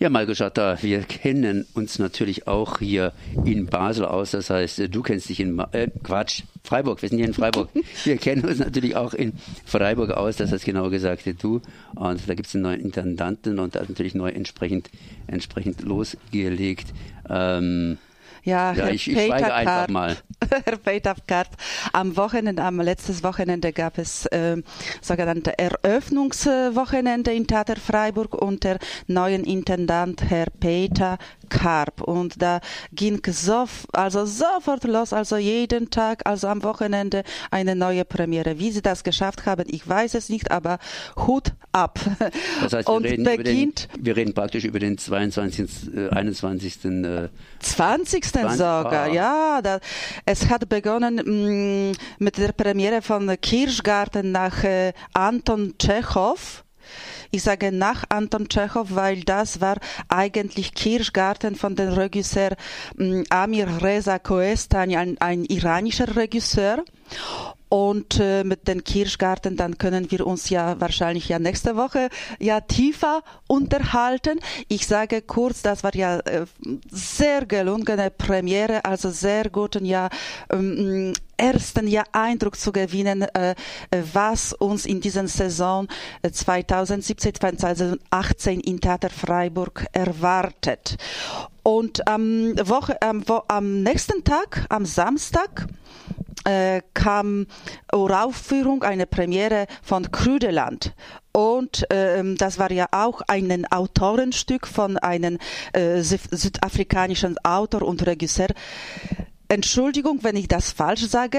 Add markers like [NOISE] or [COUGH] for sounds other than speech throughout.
Ja, Marco Schatter, wir kennen uns natürlich auch hier in Basel aus. Das heißt, du kennst dich in äh, Quatsch, Freiburg. Wir sind hier in Freiburg. [LAUGHS] Wir kennen uns natürlich auch in Freiburg aus. Das heißt genau gesagt du. Und da gibt es einen neuen Intendanten und da ist natürlich neu entsprechend entsprechend losgelegt. Ähm, ja, ja ich, ich schweige einfach mal. [LAUGHS] Herr Peter Karp, am Wochenende, am letztes Wochenende gab es äh, sogenannte Eröffnungswochenende in Theater Freiburg unter neuen Intendant Herr Peter Karp und da ging so, also sofort los, also jeden Tag, also am Wochenende eine neue Premiere. Wie sie das geschafft haben, ich weiß es nicht, aber Hut ab. Das heißt, wir, reden, beginnt, den, wir reden praktisch über den 22., äh, 21. Äh, 20. 20. sogar, ah. ja. Da, es hat begonnen mh, mm, mit der Premiere von Kirschgarten nach äh, Anton Tschechow ich sage nach Anton Tschechow, weil das war eigentlich Kirschgarten von dem Regisseur mm, Amir Reza Koestani, ein, ein iranischer Regisseur. Und äh, mit den Kirschgarten, dann können wir uns ja wahrscheinlich ja nächste Woche ja tiefer unterhalten. Ich sage kurz, das war ja äh, sehr gelungene Premiere, also sehr guten ja ähm, ersten ja Eindruck zu gewinnen, äh, was uns in dieser Saison 2017, äh, 2018 in Theater Freiburg erwartet. Und am, Woche, am, am nächsten Tag, am Samstag, äh, kam Uraufführung, eine Premiere von Krüdeland. Und ähm, das war ja auch ein Autorenstück von einem äh, südafrikanischen Autor und Regisseur. Entschuldigung, wenn ich das falsch sage.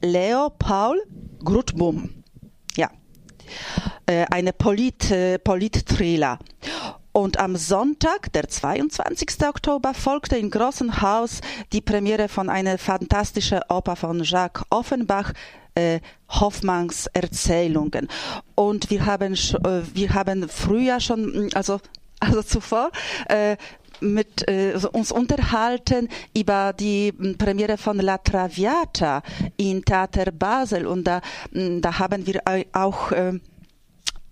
Leo Paul Grutbum. Ja. Äh, eine Polit, äh, Polit-Thriller. Und am Sonntag, der 22. Oktober, folgte im Großen Haus die Premiere von einer fantastischen Oper von Jacques Offenbach, äh, Hoffmanns Erzählungen. Und wir haben, äh, wir haben früher schon, also, [LAUGHS] also zuvor, äh, mit äh, uns unterhalten über die Premiere von La Traviata in Theater Basel und da, da haben wir auch äh,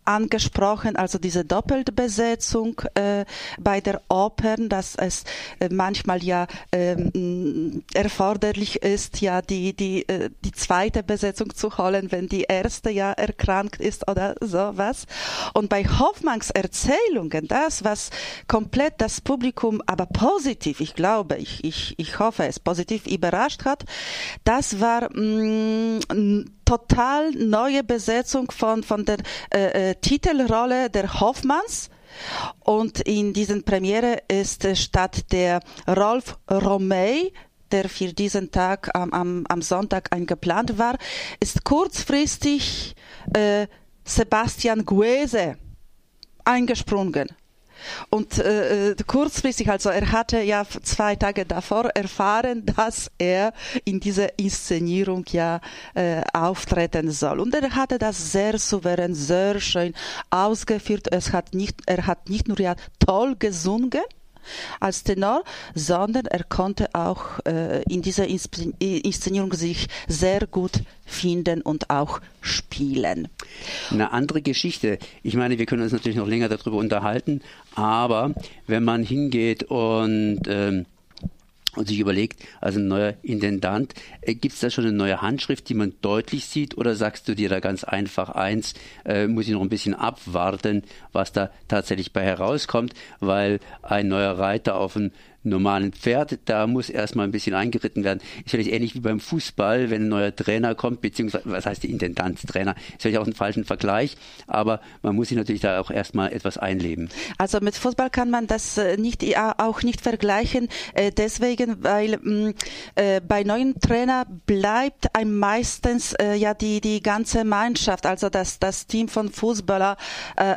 angesprochen, also diese Doppelbesetzung äh, bei der Opern, dass es äh, manchmal ja ähm, erforderlich ist, ja die die äh, die zweite Besetzung zu holen, wenn die erste ja erkrankt ist oder sowas. Und bei Hoffmanns Erzählungen, das was komplett das Publikum, aber positiv, ich glaube, ich ich ich hoffe es positiv überrascht hat, das war mh, mm, total neue Besetzung von, von der äh, äh, Titelrolle der Hoffmanns. Und in diesen Premiere ist statt der Rolf Romey, der für diesen Tag am, am, am Sonntag eingeplant war, ist kurzfristig äh, Sebastian Guese eingesprungen. Und äh, äh, kurzfristig, also er hatte ja zwei Tage davor erfahren, [LAUGHS] dass er in dieser Inszenierung ja äh, auftreten soll. Und er hatte das sehr souverän, sehr schön ausgeführt. Es hat nicht, er hat nicht nur ja toll gesungen, als Tenor, sondern er konnte auch äh, in dieser Inszenierung sich sehr gut finden und auch spielen. Eine andere Geschichte. Ich meine, wir können uns natürlich noch länger darüber unterhalten, aber wenn man hingeht und ähm, und sich überlegt, also ein neuer Intendant, äh, gibt es da schon eine neue Handschrift, die man deutlich sieht, oder sagst du dir da ganz einfach eins, äh, muss ich noch ein bisschen abwarten, was da tatsächlich bei herauskommt, weil ein neuer Reiter auf ein normalen Pferd, da muss erstmal ein bisschen eingeritten werden. Ist vielleicht ähnlich wie beim Fußball, wenn ein neuer Trainer kommt, beziehungsweise, was heißt die Intendantstrainer? Ist vielleicht auch ein falschen Vergleich, aber man muss sich natürlich da auch erstmal etwas einleben. Also mit Fußball kann man das äh, nicht, auch nicht vergleichen, äh, deswegen, weil mm, äh, bei neuen Trainer bleibt einem meistens ja die, die ganze Mannschaft, also das, das Team von Fußballer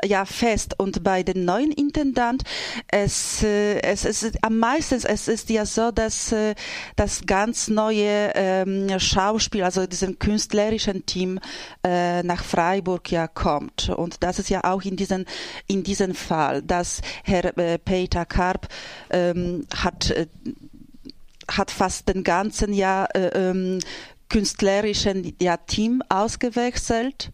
ja fest und bei den neuen Intendant, es, es ist am meisten meistens es ist ja so, dass äh, das ganz neue ähm, Schauspiel, also diesen künstlerischen Team äh, nach Freiburg ja kommt. Und das ist ja auch in diesem in diesem Fall, dass Herr äh, Peter Karp ähm, hat hat fast den ganzen Jahr äh, ähm, künstlerischen ja, Team ausgewechselt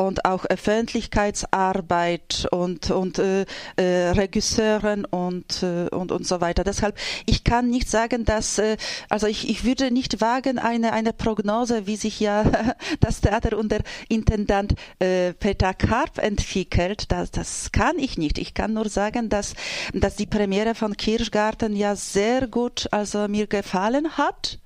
und auch Öffentlichkeitsarbeit und, und äh, äh, Regisseuren und, äh, und, und so weiter. Deshalb, ich kann nicht sagen, dass, äh, also ich, ich würde nicht wagen, eine, eine Prognose, wie sich ja [LAUGHS] das Theater unter Intendant äh, Peter Karp entwickelt. Das, das kann ich nicht. Ich kann nur sagen, dass, dass die Premiere von Kirschgarten ja sehr gut, also mir gefallen hat.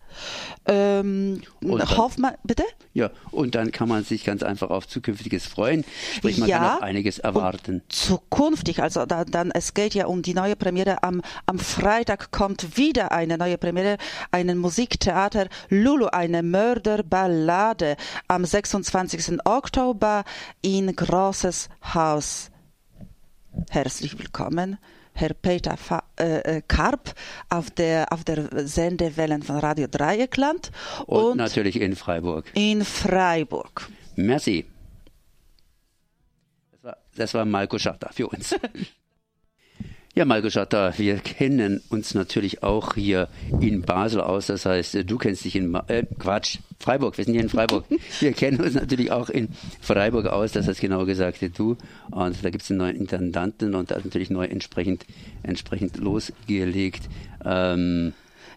Ähm, dann, Hoffmann, bitte? Ja, und dann kann man sich ganz einfach auf Zukünftiges freuen. Sprich, man ja, kann auch einiges erwarten. Zukünftig, also da, dann, es geht ja um die neue Premiere. Am, am Freitag kommt wieder eine neue Premiere, ein Musiktheater Lulu, eine Mörderballade am 26. Oktober in Großes Haus. Herzlich willkommen. Herr Peter äh, äh, Karp auf der, auf der Sendewellen von Radio Dreieckland. Und, und natürlich in Freiburg. In Freiburg. Merci. Das war, das war Marco Schatter für uns. [LAUGHS] Ja, Malko Schatter, wir kennen uns natürlich auch hier in Basel aus. Das heißt, du kennst dich in äh, Quatsch, Freiburg. Wir sind hier in Freiburg. [LAUGHS] Wir kennen uns natürlich auch in Freiburg aus. Das heißt genau gesagt du. Und da gibt es einen neuen Intendanten und da ist natürlich neu entsprechend entsprechend losgelegt. Ähm,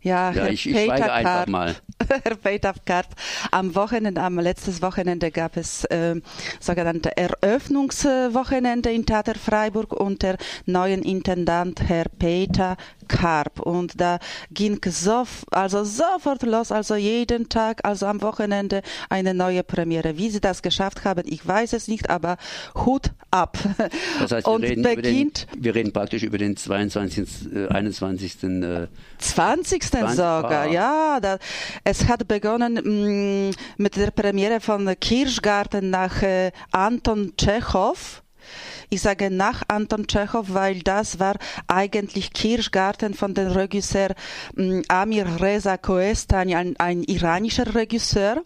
ja, ja Herr ich, ich Peter einfach Karp, mal. [LAUGHS] Herr Peter Karp, am Wochenende, am letztes Wochenende gab es äh, sogenannte Eröffnungswochenende in Theater Freiburg unter neuen Intendant Herr Peter Karp und da ging so, also sofort los, also jeden Tag, also am Wochenende eine neue Premiere. Wie sie das geschafft haben, ich weiß es nicht, aber Hut ab. Das heißt, wir, und reden, beginnt, den, wir reden praktisch über den 22., äh, 21. Äh, 20. 20. sogar, oh. ja. Da, es hat begonnen mh, mm, mit der Premiere von Kirschgarten nach äh, Anton Tschechow ich sage nach Anton Tschechow, weil das war eigentlich Kirschgarten von dem Regisseur mm, Amir Reza Koestani, ein, ein iranischer Regisseur.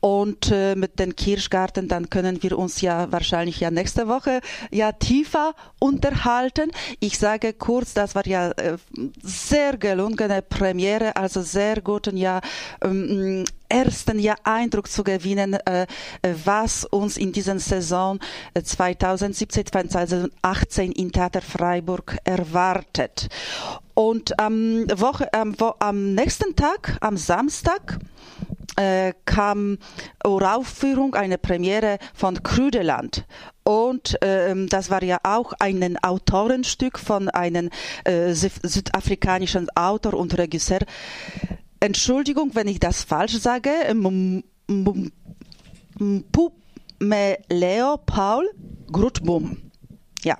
Und äh, mit den Kirschgarten, dann können wir uns ja wahrscheinlich ja nächste Woche ja tiefer unterhalten. Ich sage kurz, das war ja äh, sehr gelungene Premiere, also sehr guten ja ähm, ersten ja Eindruck zu gewinnen, äh, was uns in dieser Saison 2017, äh, 2018 in Theater Freiburg erwartet. Und am, Woche, am, am nächsten Tag, am Samstag, äh, kam Uraufführung, eine Premiere von Krüdeland. Und ähm, das war ja auch ein Autorenstück von einem äh, südafrikanischen Autor und Regisseur. Entschuldigung, wenn ich das falsch sage. Leo Paul Grutbum. Ja.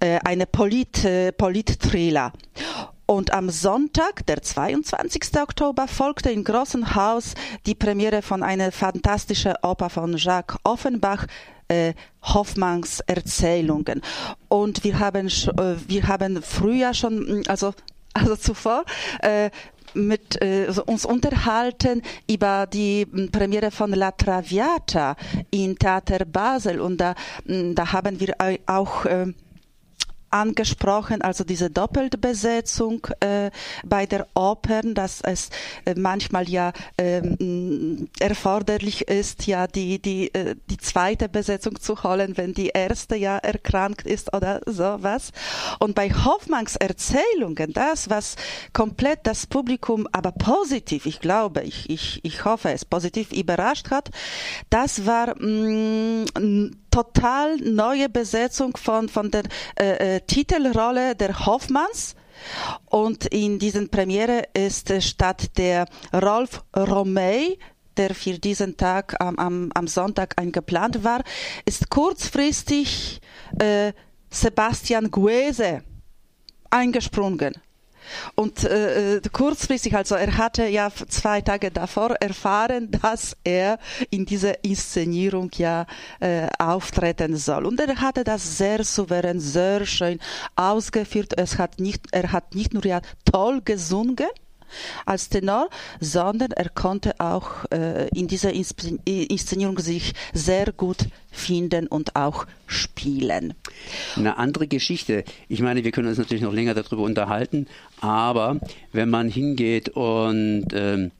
Äh, eine Polit, äh, Polit-Thriller. Und am Sonntag, der 22. Oktober, folgte im Großen Haus die Premiere von einer fantastischen Oper von Jacques Offenbach, äh, Hoffmanns Erzählungen. Und wir haben, äh, wir haben früher schon, also, [LAUGHS] also zuvor, äh, mit äh, uns unterhalten über die Premiere von La Traviata in Theater Basel und da, da haben wir auch äh, angesprochen, also diese Doppelbesetzung äh, bei der Opern, dass es äh, manchmal ja ähm, erforderlich ist, ja die die äh, die zweite Besetzung zu holen, wenn die erste ja erkrankt ist oder sowas. Und bei Hoffmanns Erzählungen, das was komplett das Publikum, aber positiv, ich glaube, ich ich ich hoffe es positiv überrascht hat, das war mh, mm, total neue Besetzung von, von der äh, äh, Titelrolle der Hoffmanns. Und in diesen Premiere ist statt der Rolf Romey, der für diesen Tag am, am, am Sonntag eingeplant war, ist kurzfristig äh, Sebastian Guese eingesprungen. Und äh, äh, kurzfristig, also er hatte ja zwei Tage davor erfahren, [LAUGHS] dass er in dieser Inszenierung ja äh, auftreten soll. Und er hatte das sehr souverän, sehr schön ausgeführt. Es hat nicht, er hat nicht nur ja toll gesungen, als Tenor, sondern er konnte auch äh, in dieser Inszenierung sich sehr gut finden und auch spielen. Eine andere Geschichte. Ich meine, wir können uns natürlich noch länger darüber unterhalten, aber wenn man hingeht und ähm,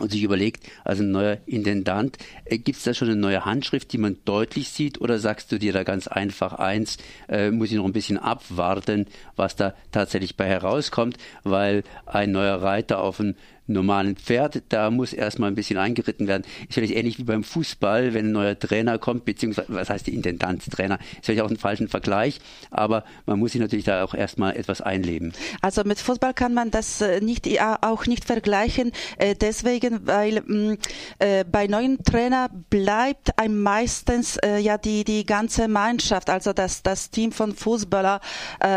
und sich überlegt, also ein neuer Intendant, äh, gibt es da schon eine neue Handschrift, die man deutlich sieht, oder sagst du dir da ganz einfach eins, äh, muss ich noch ein bisschen abwarten, was da tatsächlich bei herauskommt, weil ein neuer Reiter auf ein normalen Pferd, da muss erstmal ein bisschen eingeritten werden. Ist vielleicht ähnlich wie beim Fußball, wenn ein neuer Trainer kommt, beziehungsweise, was heißt die Intendantstrainer? Ist vielleicht auch ein falschen Vergleich, aber man muss sich natürlich da auch erstmal etwas einleben. Also mit Fußball kann man das äh, nicht, auch nicht vergleichen, äh, deswegen, weil mm, äh, bei neuen Trainer bleibt einem meistens ja die, die ganze Mannschaft, also das, das Team von Fußballer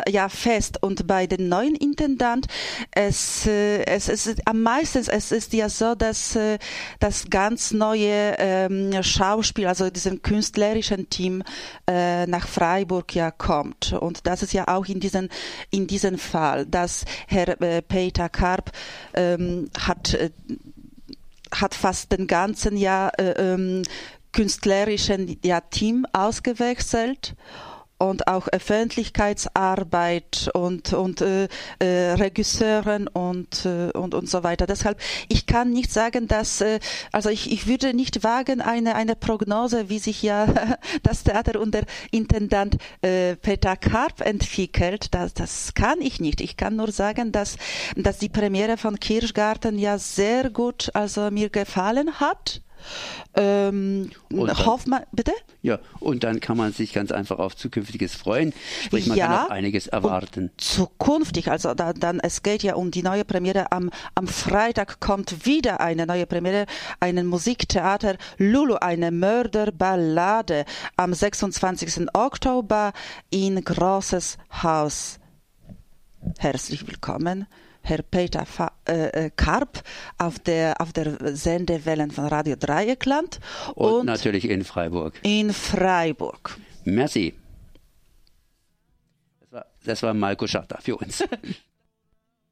ja fest und bei den neuen Intendant es, es ist am meisten meistens es ist ja so, dass äh, das ganz neue ähm, Schauspiel, also diesem künstlerischen Team äh, nach Freiburg ja kommt. Und das ist ja auch in diesem in diesem Fall, dass Herr äh, Peter Karp ähm, hat hat fast den ganzen Jahr äh, ähm, künstlerischen ja, Team ausgewechselt und auch Öffentlichkeitsarbeit und und äh, äh, Regisseuren und äh, und und so weiter. Deshalb ich kann nicht sagen, dass äh, also ich, ich würde nicht wagen eine eine Prognose, wie sich ja [LAUGHS] das Theater unter Intendant äh, Peter Karp entwickelt. Das das kann ich nicht. Ich kann nur sagen, dass dass die Premiere von Kirschgarten ja sehr gut also mir gefallen hat ähm, dann, Hoffmann, bitte? Ja, und dann kann man sich ganz einfach auf Zukünftiges freuen. Sprich, man ja, kann auch einiges erwarten. Zukünftig, also da, dann, es geht ja um die neue Premiere. Am, am Freitag kommt wieder eine neue Premiere, ein Musiktheater Lulu, eine Mörderballade am 26. Oktober in Großes Haus. Herzlich willkommen. Herr Peter Fa äh, äh, Karp auf der, auf der Sendewellen von Radio Dreieckland. Und, und natürlich in Freiburg. In Freiburg. Merci. Das war, das war Malko Schachter für uns. [LAUGHS]